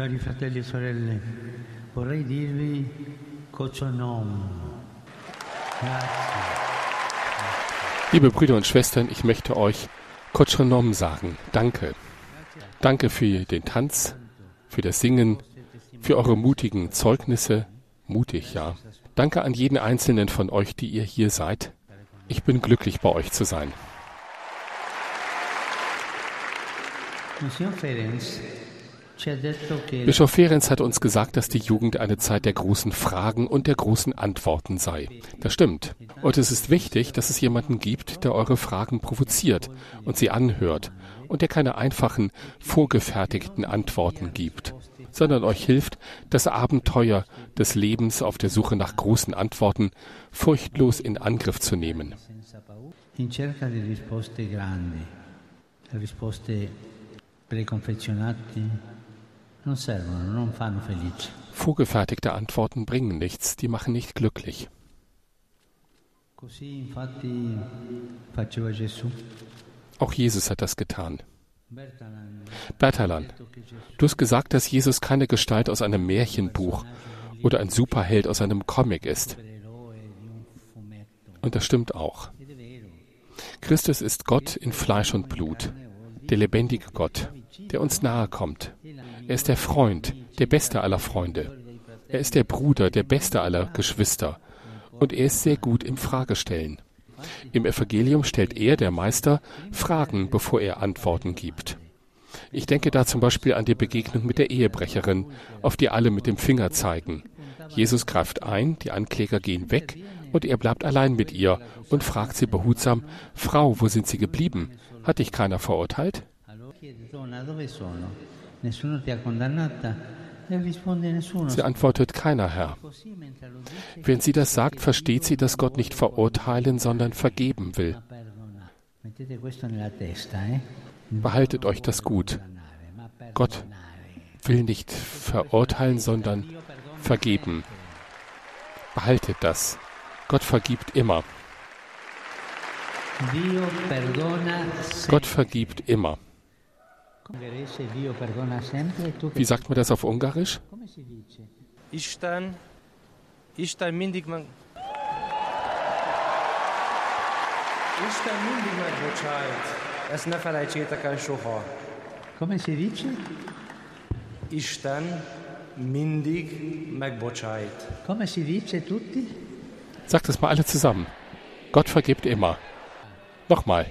Cari fratelli e sorelle, vorrei dirvi. Grazie. Liebe Brüder und Schwestern, ich möchte euch Kotschonom sagen. Danke. Danke für den Tanz, für das Singen, für eure mutigen Zeugnisse. Mutig, ja. Danke an jeden einzelnen von euch, die ihr hier seid. Ich bin glücklich, bei euch zu sein. Monsignor Ferenc Bischof Ferenc hat uns gesagt, dass die Jugend eine Zeit der großen Fragen und der großen Antworten sei. Das stimmt. Und es ist wichtig, dass es jemanden gibt, der eure Fragen provoziert und sie anhört und der keine einfachen, vorgefertigten Antworten gibt, sondern euch hilft, das Abenteuer des Lebens auf der Suche nach großen Antworten furchtlos in Angriff zu nehmen. in cerca di risposte grandi, risposte preconfezionate Vorgefertigte Antworten bringen nichts, die machen nicht glücklich. Auch Jesus hat das getan. Bertalan du hast gesagt, dass Jesus keine Gestalt aus einem Märchenbuch oder ein Superheld aus einem Comic ist. Und das stimmt auch. Christus ist Gott in Fleisch und Blut, der lebendige Gott, der uns nahe kommt. Er ist der Freund, der beste aller Freunde. Er ist der Bruder, der beste aller Geschwister. Und er ist sehr gut im Fragestellen. Im Evangelium stellt er, der Meister, Fragen, bevor er Antworten gibt. Ich denke da zum Beispiel an die Begegnung mit der Ehebrecherin, auf die alle mit dem Finger zeigen. Jesus greift ein, die Ankläger gehen weg und er bleibt allein mit ihr und fragt sie behutsam, Frau, wo sind Sie geblieben? Hat dich keiner verurteilt? E. Sie antwortet, keiner Herr. Wenn sie das sagt, versteht sie, dass Gott nicht verurteilen, sondern vergeben will. eh? Behaltet euch das gut. Gott will nicht verurteilen, sondern vergeben. Behaltet das. Gott vergibt immer. Gott vergibt immer. Wie sagt man das auf Ungarisch? Isten, Isten mindig meg... Isten mindig megbocsájt. Ezt ne felejtsétek el soha. Come si dice? Isten mindig megbocsájt. Come si dice tutti? Sagt es mal alle zusammen. Gott vergibt immer. Nochmal.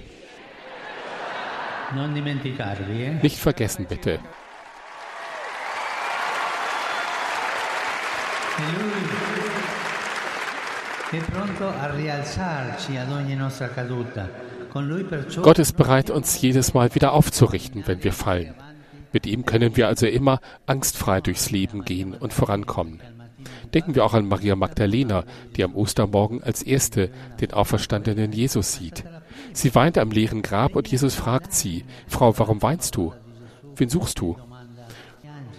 Con lui perciò Gott ist bereit, uns jedes Mal wieder aufzurichten, wenn wir fallen. Mit ihm können wir also immer angstfrei durchs Leben gehen und vorankommen. Denken wir auch an Maria Magdalena, die am Ostermorgen als erste den auferstandenen Jesus sieht. Sie weint am leeren Grab und Jesus fragt sie, Frau, warum weinst du? Wen suchst du?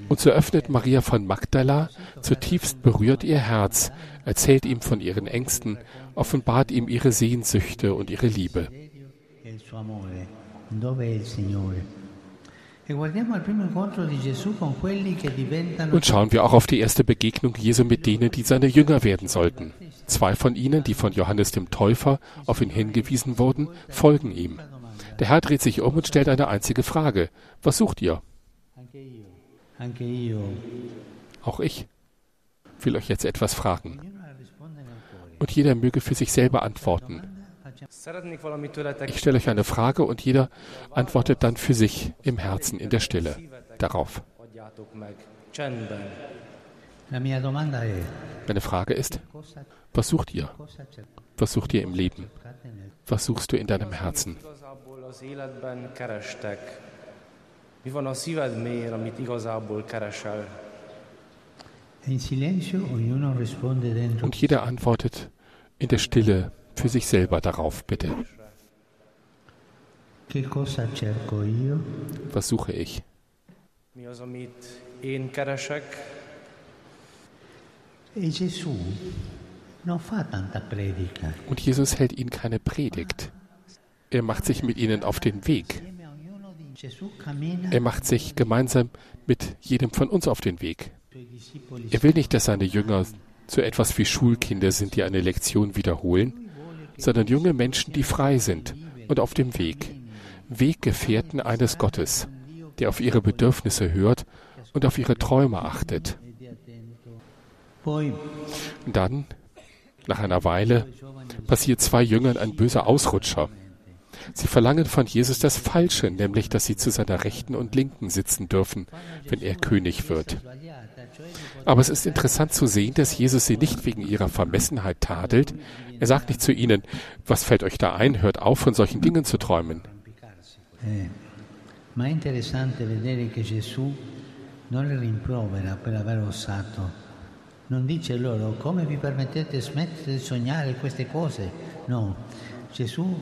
Und so öffnet Maria von Magdala zutiefst berührt ihr Herz, erzählt ihm von ihren Ängsten, offenbart ihm ihre Sehnsüchte und ihre Liebe. e Und schauen wir auch auf die erste Begegnung Jesu mit denen, die seine Jünger werden sollten. Zwei von ihnen, die von Johannes dem Täufer auf ihn hingewiesen wurden, folgen ihm. Der Herr dreht sich um und stellt eine einzige Frage. Was sucht ihr? Auch ich will euch jetzt etwas fragen. Und jeder möge für sich selber antworten. Ich stelle euch eine Frage und jeder antwortet dann für sich im Herzen, in der Stille darauf. Meine Frage ist, was sucht ihr? Was sucht ihr im Leben? Was suchst du in deinem Herzen? Mi van a szíved mélyén, amit igazából keresel? Und jeder antwortet in der Stille für sich selber darauf, bitte. Che cosa cerco io? Was suche ich? Mi az, amit én keresek? E Gesù non fa tanta predica. Und Jesus hält ihnen keine Predigt. Er macht sich mit ihnen auf den Weg. Er macht sich gemeinsam mit jedem von uns auf den Weg. Er will nicht, dass seine Jünger so etwas wie Schulkinder sind, die eine Lektion wiederholen, sondern junge Menschen, die frei sind und auf dem Weg. Weggefährten eines Gottes, der auf ihre Bedürfnisse hört und auf ihre Träume achtet. Dann, nach einer Weile, passiert zwei Jüngern ein böser Ausrutscher. Sie verlangen von Jesus das Falsche, nämlich dass sie zu seiner Rechten und Linken sitzen dürfen, wenn er König wird. Aber es ist interessant zu sehen, dass Jesus sie nicht wegen ihrer Vermessenheit tadelt. Er sagt nicht zu ihnen, was fällt euch da ein, hört auf, von solchen Dingen zu träumen. Eh, ma è interessante vedere che Gesù non li rimprovera per aver ossato. Non dice loro come vi permettete di smettere di sognare queste cose. No, Gesù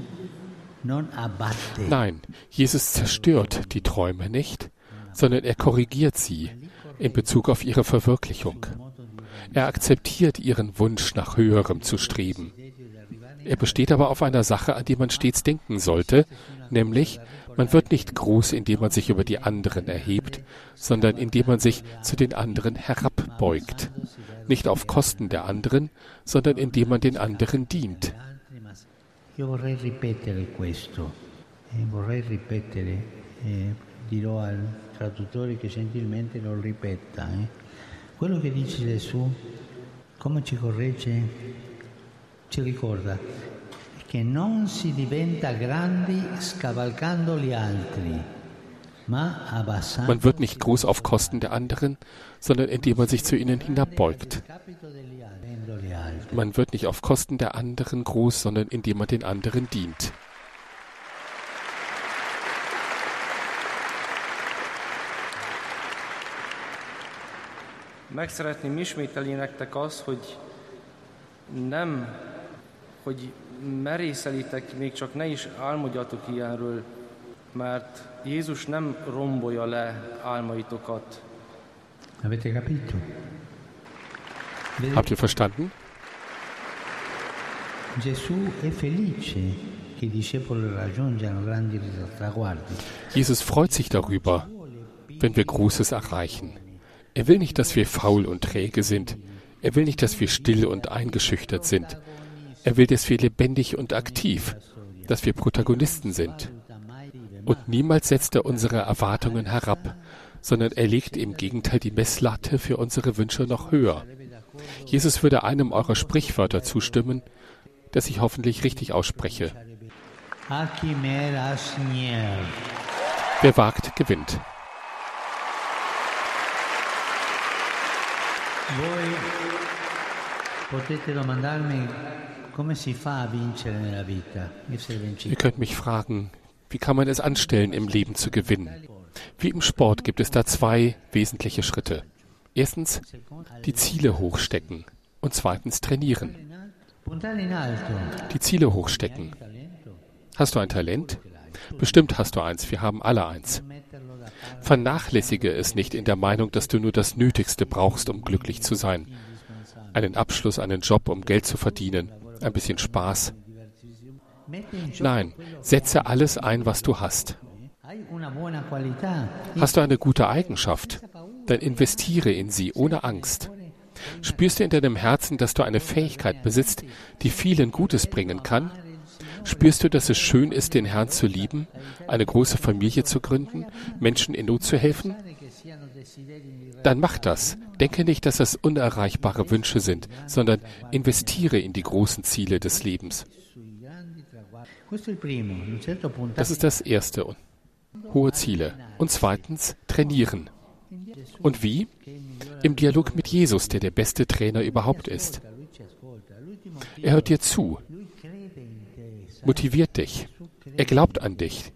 non abbatte. Nein, Jesus zerstört die Träume nicht, sondern er korrigiert sie in Bezug auf ihre Verwirklichung. Er akzeptiert ihren Wunsch nach Höherem zu streben. Er besteht aber auf einer Sache, an die man stets denken sollte, nämlich man wird nicht groß, indem man sich über die anderen erhebt, sondern indem man sich zu den anderen herabbeugt. Nicht auf Kosten der anderen, sondern indem man den anderen dient. Io vorrei ripetere questo, vorrei ripetere, eh, dirò al traduttore che gentilmente lo ripeta. Eh. Quello che dice Gesù, come ci corregge, ci ricorda che non si diventa grandi scavalcando gli altri. Man wird nicht groß auf Kosten der anderen, sondern indem man sich zu ihnen hinabbeugt. Man wird nicht auf Kosten der anderen groß, sondern indem man den anderen dient. Meg szeretném ismételni nektek azt, hogy nem, hogy merészelitek, még csak ne is álmodjatok ilyenről, mert Jézus nem rombolja le álmaitokat. Avete capito? Habt ihr verstanden? Gesù è felice che i discepoli raggiungano grandi traguardi. Jesus freut sich darüber, wenn wir Großes erreichen. Er will nicht, dass wir faul und träge sind. Er will nicht, dass wir still und eingeschüchtert sind. Er will, dass wir lebendig und aktiv, dass wir Protagonisten sind. Und niemals setzt er unsere Erwartungen herab, sondern er legt im Gegenteil die Messlatte für unsere Wünsche noch höher. Jesus würde einem eurer Sprichwörter zustimmen, das ich hoffentlich richtig ausspreche. Wer wagt, gewinnt. Ihr könnt mich fragen, wie kann man es anstellen, im Leben zu gewinnen? Wie im Sport gibt es da zwei wesentliche Schritte. Erstens die Ziele hochstecken und zweitens trainieren. Die Ziele hochstecken. Hast du ein Talent? Bestimmt hast du eins, wir haben alle eins. Vernachlässige es nicht in der Meinung, dass du nur das Nötigste brauchst, um glücklich zu sein. Einen Abschluss, einen Job, um Geld zu verdienen, ein bisschen Spaß. Nein, setze alles ein, was du hast. Hast du eine gute Eigenschaft, dann investiere in sie ohne Angst. Spürst du in deinem Herzen, dass du eine Fähigkeit besitzt, die vielen Gutes bringen kann? Spürst du, dass es schön ist, den Herrn zu lieben, eine große Familie zu gründen, Menschen in Not zu helfen? Dann mach das. Denke nicht, dass das unerreichbare Wünsche sind, sondern investiere in die großen Ziele des Lebens. Das ist das Erste. Hohe Ziele. Und zweitens, trainieren. Und wie? Im Dialog mit Jesus, der der beste Trainer überhaupt ist. Er hört dir zu, motiviert dich. Er glaubt an dich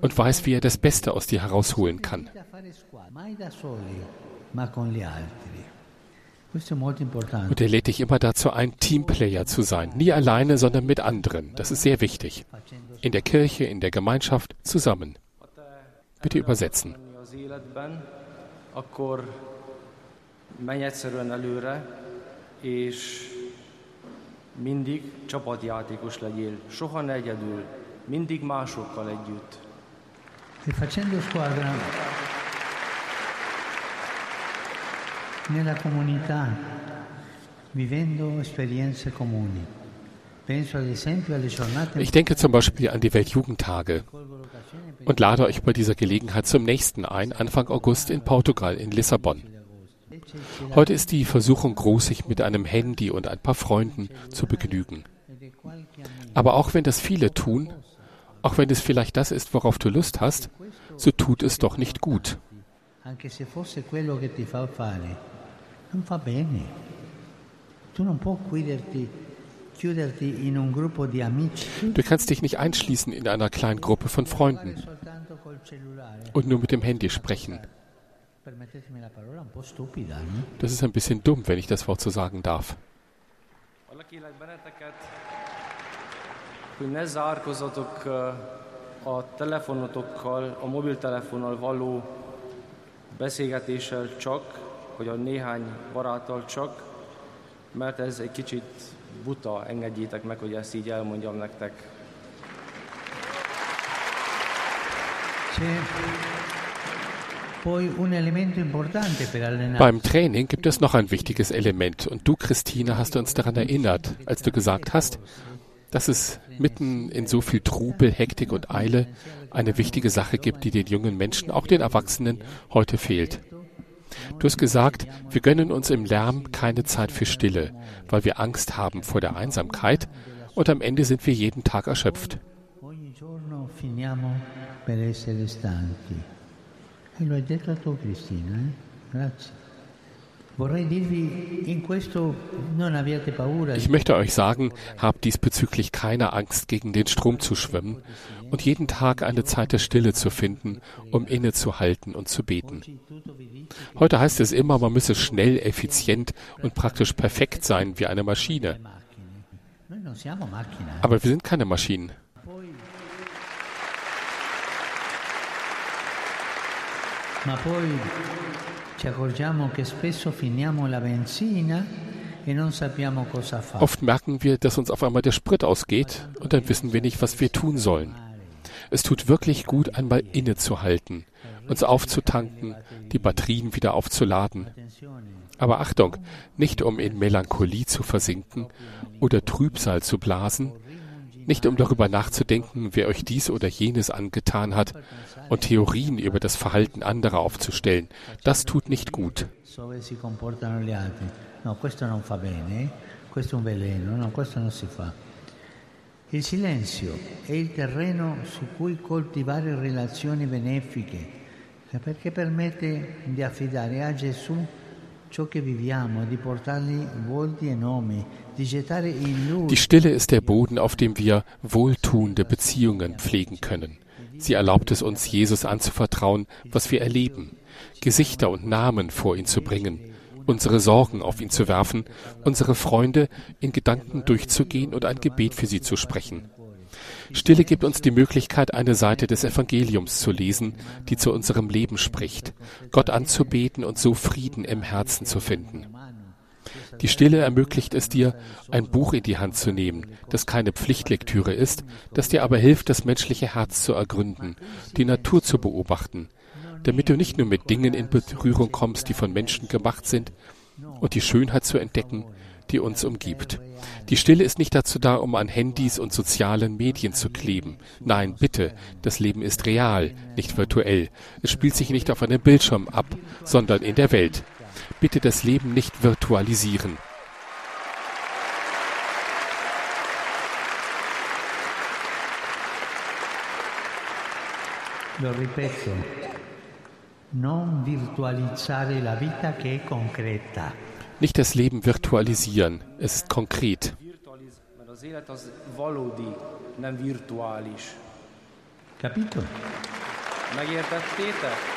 und weiß, wie er das Beste aus dir herausholen kann. Und er lädt dich immer dazu ein, Teamplayer zu sein. Nie alleine, sondern mit anderen. Das ist sehr wichtig. In der Kirche, in der Gemeinschaft, zusammen. Bitte übersetzen. menj egyszerűen előre, és mindig csapatjátékos legyél. Soha ne egyedül, mindig másokkal együtt. Facendo squadra nella comunità, vivendo esperienze comuni. Ich denke zum Beispiel an die Weltjugendtage und lade euch bei dieser Gelegenheit zum nächsten ein, Anfang August in Portugal, in Lissabon. Heute ist die Versuchung groß, sich mit einem Handy und ein paar Freunden zu begnügen. Aber auch wenn das viele tun, auch wenn es vielleicht das ist, worauf du Lust hast, so tut es doch nicht gut. Tu non puoi chiuderti Du kannst dich nicht einschließen in einer kleinen Gruppe von Freunden und nur mit dem Handy sprechen. Das ist ein bisschen dumm, wenn ich das Wort so sagen darf. hogy ne zárkozatok a telefonotokkal, a mobiltelefonnal való beszélgetéssel csak, vagy a néhány baráttal csak, mert ez egy kicsit buta, engedjétek meg, hogy ezt így elmondjam nektek. Beim Training gibt es noch ein wichtiges Element. Und du, Christine, hast uns daran erinnert, als du gesagt hast, dass es mitten in so viel Trubel, Hektik und Eile eine wichtige Sache gibt, die den jungen Menschen, auch den Erwachsenen, heute fehlt. Du hast gesagt, wir gönnen uns im Lärm keine Zeit für Stille, weil wir Angst haben vor der Einsamkeit und am Ende sind wir jeden Tag erschöpft. Ich möchte euch sagen, habt diesbezüglich keine Angst, gegen den Strom zu schwimmen und jeden Tag eine Zeit der Stille zu finden, um innezuhalten und zu beten. Heute heißt es immer, man müsse schnell, effizient und praktisch perfekt sein wie eine Maschine. Aber wir sind keine Maschinen. Ma poi e Oft merken wir, dass uns auf einmal der Sprit ausgeht und dann wissen wir nicht, was wir tun sollen. Es tut wirklich gut, einmal innezuhalten, uns aufzutanken, die Batterien wieder aufzuladen. Aber Achtung, nicht um in Melancholie zu versinken oder Trübsal zu blasen, nicht um darüber nachzudenken, wer euch dies oder jenes angetan hat und Theorien über das Verhalten anderer aufzustellen. Das tut nicht gut. Il silenzio è il terreno su cui coltivare relazioni benefiche, perché permette di affidare a Gesù ciò che viviamo, di portargli volti e nomi, die Stille ist der Boden, auf dem wir wohltuende Beziehungen pflegen können. Sie erlaubt es uns, Jesus anzuvertrauen, was wir erleben, Gesichter und Namen vor ihn zu bringen, unsere Sorgen auf ihn zu werfen, unsere Freunde in Gedanken durchzugehen und ein Gebet für sie zu sprechen. Stille gibt uns die Möglichkeit, eine Seite des Evangeliums zu lesen, die zu unserem Leben spricht, Gott anzubeten und so Frieden im Herzen zu finden. Die Stille ermöglicht es dir, ein Buch in die Hand zu nehmen, das keine Pflichtlektüre ist, das dir aber hilft, das menschliche Herz zu ergründen, die Natur zu beobachten, damit du nicht nur mit Dingen in Berührung kommst, die von Menschen gemacht sind, und die Schönheit zu entdecken, die uns umgibt. Die Stille ist nicht dazu da, um an Handys und sozialen Medien zu kleben. Nein, bitte, das Leben ist real, nicht virtuell. Es spielt sich nicht auf einem Bildschirm ab, sondern in der Welt. Bitte das Leben nicht virtualisieren. Lo ripeto, non virtualizzare la vita che è concreta. Nicht das Leben virtualisieren, es ist konkret. Capito? Megértettétek?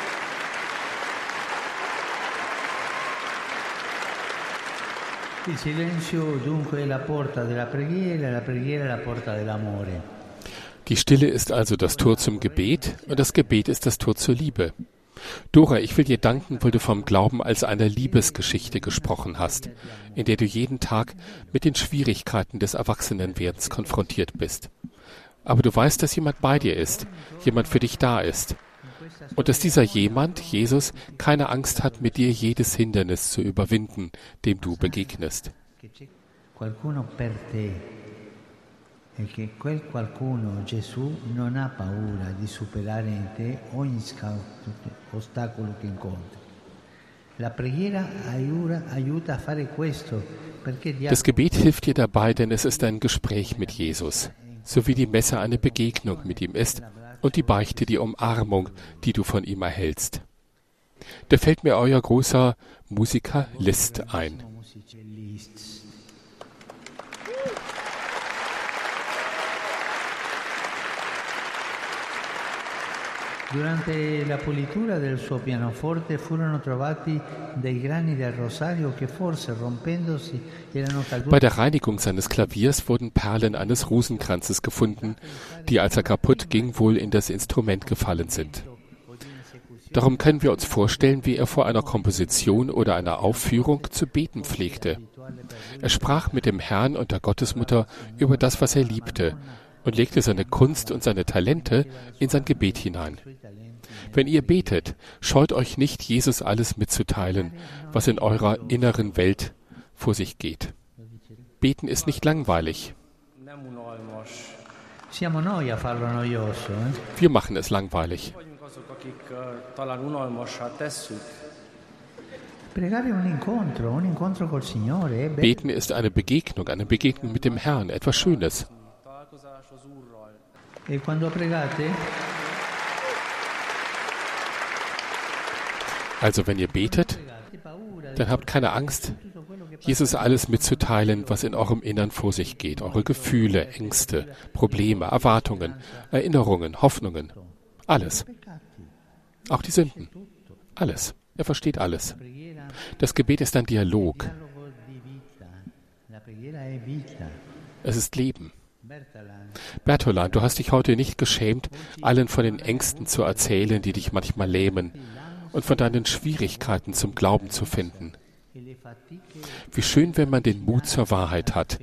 Die Stille ist also das Tor zum Gebet und das Gebet ist das Tor zur Liebe. Dora, ich will dir danken, weil du vom Glauben als einer Liebesgeschichte gesprochen hast, in der du jeden Tag mit den Schwierigkeiten des Erwachsenenwerdens konfrontiert bist. Aber du weißt, dass jemand bei dir ist, jemand für dich da ist. Und dass dieser jemand, Jesus, keine Angst hat, mit dir jedes Hindernis zu überwinden, dem du begegnest. Das Gebet hilft dir dabei, denn es ist ein Gespräch mit Jesus, so wie die Messe eine Begegnung mit ihm ist und die Beichte die Umarmung, die du von ihm erhältst. Da fällt mir euer großer Musiker Liszt ein. Durante la pulitura del suo pianoforte furono trovati dei grani del rosario che forse rompendosi erano caduti. Bei der Reinigung seines Klaviers wurden Perlen eines Rosenkranzes gefunden, die als er kaputt ging wohl in das Instrument gefallen sind. Darum können wir uns vorstellen, wie er vor einer Komposition oder einer Aufführung zu beten pflegte. Er sprach mit dem Herrn und der Gottesmutter über das, was er liebte, und legte seine Kunst und seine Talente in sein Gebet hinein. Wenn ihr betet, scheut euch nicht, Jesus alles mitzuteilen, was in eurer inneren Welt vor sich geht. Beten ist nicht langweilig. Wir machen es langweilig. Beten ist eine Begegnung, eine Begegnung mit dem Herrn, etwas Schönes. E quando pregate? Also wenn ihr betet, dann habt keine Angst, Jesus alles mitzuteilen, was in eurem Innern vor sich geht. Eure Gefühle, Ängste, Probleme, Erwartungen, Erinnerungen, Hoffnungen. Alles. Auch die Sünden. Alles. Er versteht alles. Das Gebet ist ein Dialog. Es ist Leben. Bertola, du hast dich heute nicht geschämt, allen von den Ängsten zu erzählen, die dich manchmal lähmen, und von deinen Schwierigkeiten zum Glauben zu finden. Wie schön, wenn man den Mut zur Wahrheit hat,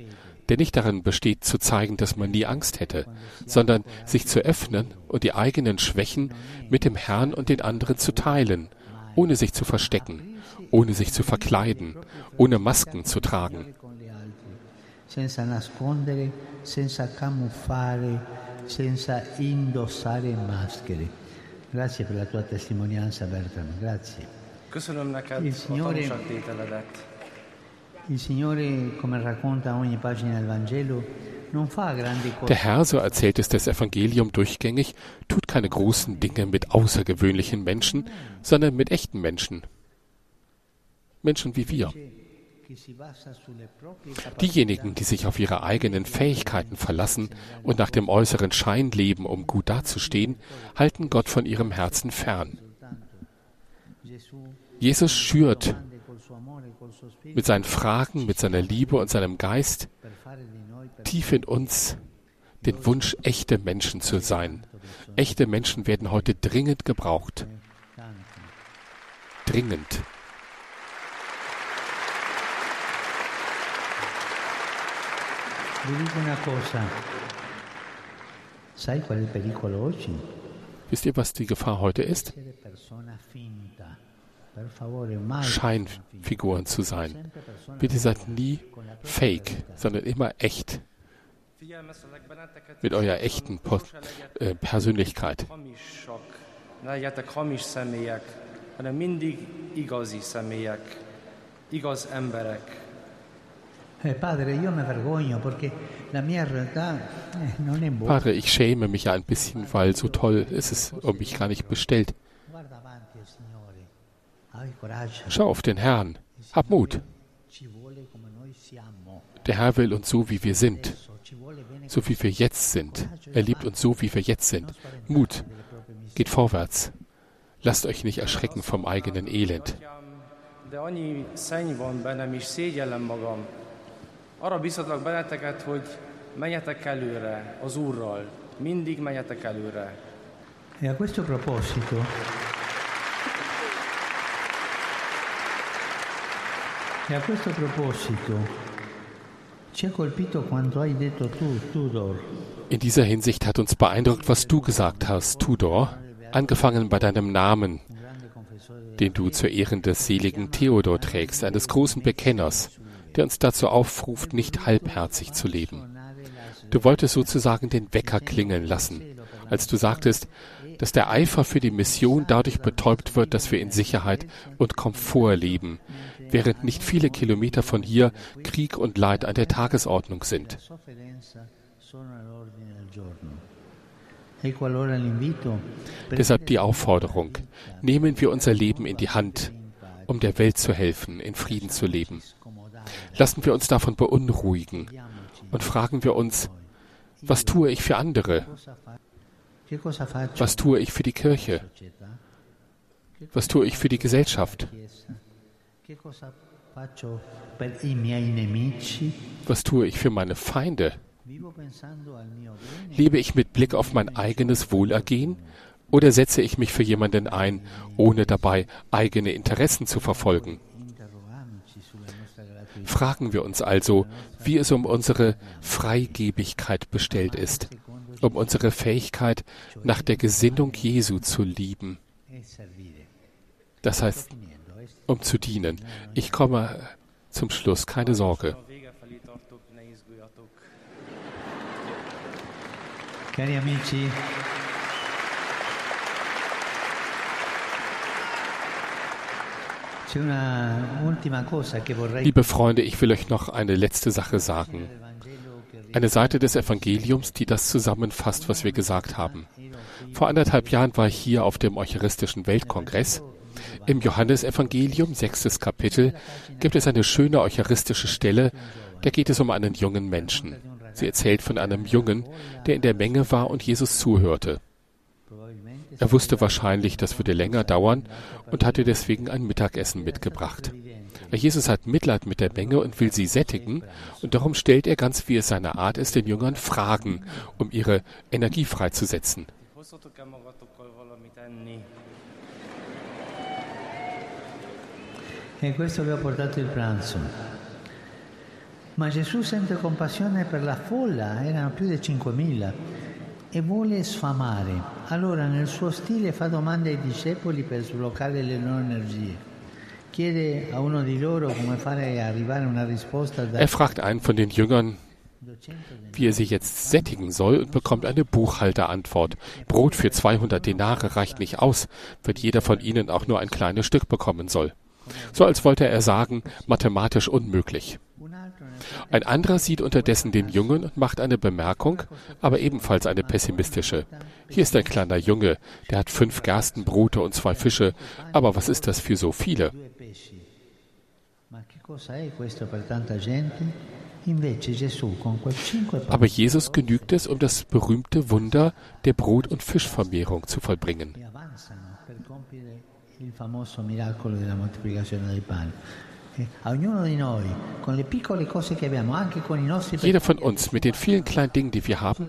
der nicht darin besteht, zu zeigen, dass man nie Angst hätte, sondern sich zu öffnen und die eigenen Schwächen mit dem Herrn und den anderen zu teilen, ohne sich zu verstecken, ohne sich zu verkleiden, ohne Masken zu tragen senza nascondere, senza camuffare, senza indossare maschere. Grazie per la tua testimonianza, Bertram. Grazie. Il Signore. Il Signore, come racconta ogni pagina del Vangelo, Der Herr, so erzählt es das Evangelium durchgängig, tut keine großen Dinge mit außergewöhnlichen Menschen, sondern mit echten Menschen. Menschen wie wir. Diejenigen, die sich auf ihre eigenen Fähigkeiten verlassen und nach dem äußeren Schein leben, um gut dazustehen, halten Gott von ihrem Herzen fern. Jesus schürt mit seinen Fragen, mit seiner Liebe und seinem Geist tief in uns den Wunsch, echte Menschen zu sein. Echte Menschen werden heute dringend gebraucht. Dringend. Wisst ihr, was die Gefahr heute ist? Scheinfiguren zu sein. Bitte seid nie fake, sondern immer echt. Mit eurer echten äh, Persönlichkeit. legyetek hamis személyek, hanem mindig igazi személyek, igaz emberek. Eh, padre, ich schäme mich ein bisschen, weil so toll ist es um mich gar nicht bestellt. Schau auf den Herrn. Hab Mut. Der Herr will uns so, wie wir sind. So wie wir jetzt sind. Er liebt uns so, wie wir jetzt sind. Mut. Geht vorwärts. Lasst euch nicht erschrecken vom eigenen Elend. Arra biztatlak benneteket, hogy menjetek előre az Úrral. Mindig menjetek előre. E a questo proposito E a questo proposito ci ha colpito quanto hai detto tu, Tudor. In dieser Hinsicht hat uns beeindruckt, was du gesagt hast, Tudor. angefangen bei deinem Namen, den du zu Ehren des seligen Theodor trägst, eines großen Bekenners, der uns dazu aufruft, nicht halbherzig zu leben. Du wolltest sozusagen den Wecker klingeln lassen, als du sagtest, dass der Eifer für die Mission dadurch betäubt wird, dass wir in Sicherheit und Komfort leben, während nicht viele Kilometer von hier Krieg und Leid an der Tagesordnung sind. Deshalb die Aufforderung, nehmen wir unser Leben in die Hand, um der Welt zu helfen, in Frieden zu leben. Lassen wir uns davon beunruhigen und fragen wir uns, was tue ich für andere? Was tue ich für die Kirche? Was tue ich für die Gesellschaft? Was tue ich für meine Feinde? Lebe ich mit Blick auf mein eigenes Wohlergehen oder setze ich mich für jemanden ein, ohne dabei eigene Interessen zu verfolgen? Fragen wir uns also, wie es um unsere Freigebigkeit bestellt ist, um unsere Fähigkeit, nach der Gesinnung Jesu zu lieben. Das heißt, um zu dienen. Ich komme zum Schluss, keine Sorge. Cari amici, Liebe Freunde, ich will euch noch eine letzte Sache sagen. Eine Seite des Evangeliums, die das zusammenfasst, was wir gesagt haben. Vor anderthalb Jahren war ich hier auf dem Eucharistischen Weltkongress. Im Johannesevangelium, sechstes Kapitel, gibt es eine schöne eucharistische Stelle, da geht es um einen jungen Menschen. Sie erzählt von einem Jungen, der in der Menge war und Jesus zuhörte. Er wusste wahrscheinlich, das würde länger dauern und hatte deswegen ein Mittagessen mitgebracht. Jesus hat Mitleid mit der Menge und will sie sättigen, und darum stellt er ganz wie es seine Art ist, den Jüngern Fragen, um ihre Energie freizusetzen. E questo ho portato il pranzo. Ma Gesù sente compassione per la folla, erano più di 5.000, e vuole sfamare. Allora nel suo stile fa domande ai discepoli per sbloccare le loro energie. Chiede a uno di loro come fare arrivare una risposta da... Er fragt einen von den Jüngern, wie er sie jetzt sättigen soll und bekommt eine Buchhalterantwort. Brot für 200 Denare reicht nicht aus, wenn jeder von ihnen auch nur ein kleines Stück bekommen soll. So als wollte er sagen, mathematisch unmöglich. Ein anderer sieht unterdessen den Jungen und macht eine Bemerkung, aber ebenfalls eine pessimistische. Hier ist ein kleiner Junge, der hat fünf Gerstenbrote und zwei Fische, aber was ist das für so viele? Aber Jesus genügt es, um das berühmte Wunder der Brot- und Fischvermehrung zu vollbringen. Jeder von uns mit den vielen kleinen Dingen, die wir haben,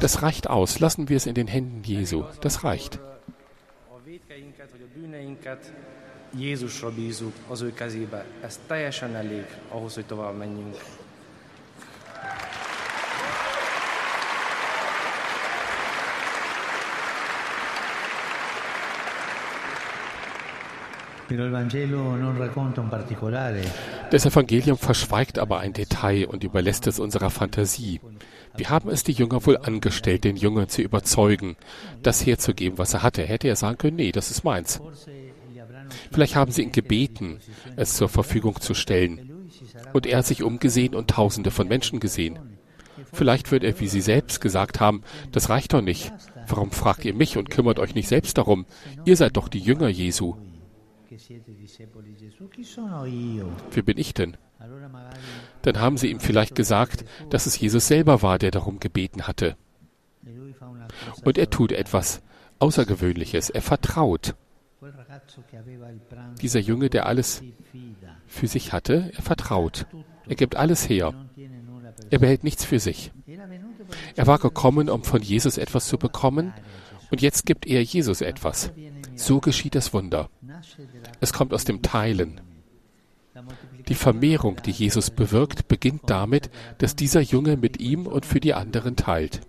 das reicht aus. Lassen wir es in den Händen Jesu. Das reicht. Jézusra bízunk az ő kezébe. Ez teljesen elég ahhoz, hogy tovább menjünk. Das Evangelium verschweigt aber ein Detail und überlässt es unserer Fantasie. Wie haben es die Jünger wohl angestellt, den Jüngern zu überzeugen, das herzugeben, was er hatte? Hätte er sagen können, nee, das ist meins. Vielleicht haben sie ihn gebeten, es zur Verfügung zu stellen. Und er hat sich umgesehen und Tausende von Menschen gesehen. Vielleicht wird er, wie sie selbst gesagt haben, das reicht doch nicht. Warum fragt ihr mich und kümmert euch nicht selbst darum? Ihr seid doch die Jünger Jesu. Wer bin ich denn? Dann haben sie ihm vielleicht gesagt, dass es Jesus selber war, der darum gebeten hatte. Und er tut etwas Außergewöhnliches. Er vertraut. Dieser Junge, der alles für sich hatte, er vertraut. Er gibt alles her. Er behält nichts für sich. Er war gekommen, um von Jesus etwas zu bekommen, und jetzt gibt er Jesus etwas. So geschieht das Wunder. Es kommt aus dem Teilen. Die Vermehrung, die Jesus bewirkt, beginnt damit, dass dieser Junge mit ihm und für die anderen teilt.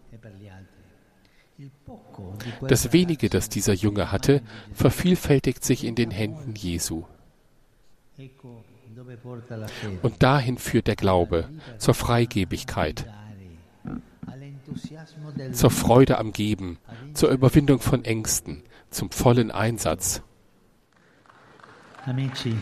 Das wenige, das dieser Junge hatte, vervielfältigt sich in den Händen Jesu. Und dahin führt der Glaube zur Freigebigkeit, zur Freude am Geben, zur Überwindung von Ängsten, zum vollen Einsatz. Amici,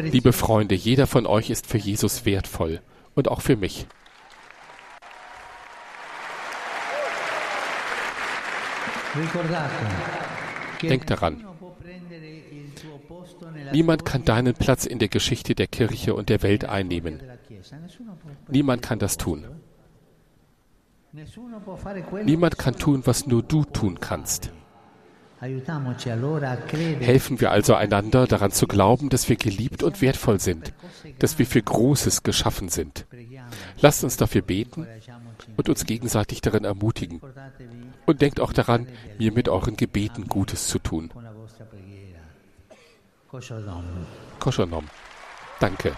Liebe Freunde, jeder von euch ist für Jesus wertvoll und auch für mich. Denk daran, niemand kann deinen Platz in der Geschichte der Kirche und der Welt einnehmen. Niemand kann das tun. Niemand kann tun, was nur du tun kannst. Helfen wir also einander daran zu glauben, dass wir geliebt und wertvoll sind, dass wir für Großes geschaffen sind. Lasst uns dafür beten und uns gegenseitig darin ermutigen. Und denkt auch daran, mir mit euren Gebeten Gutes zu tun. Koshonom. Danke.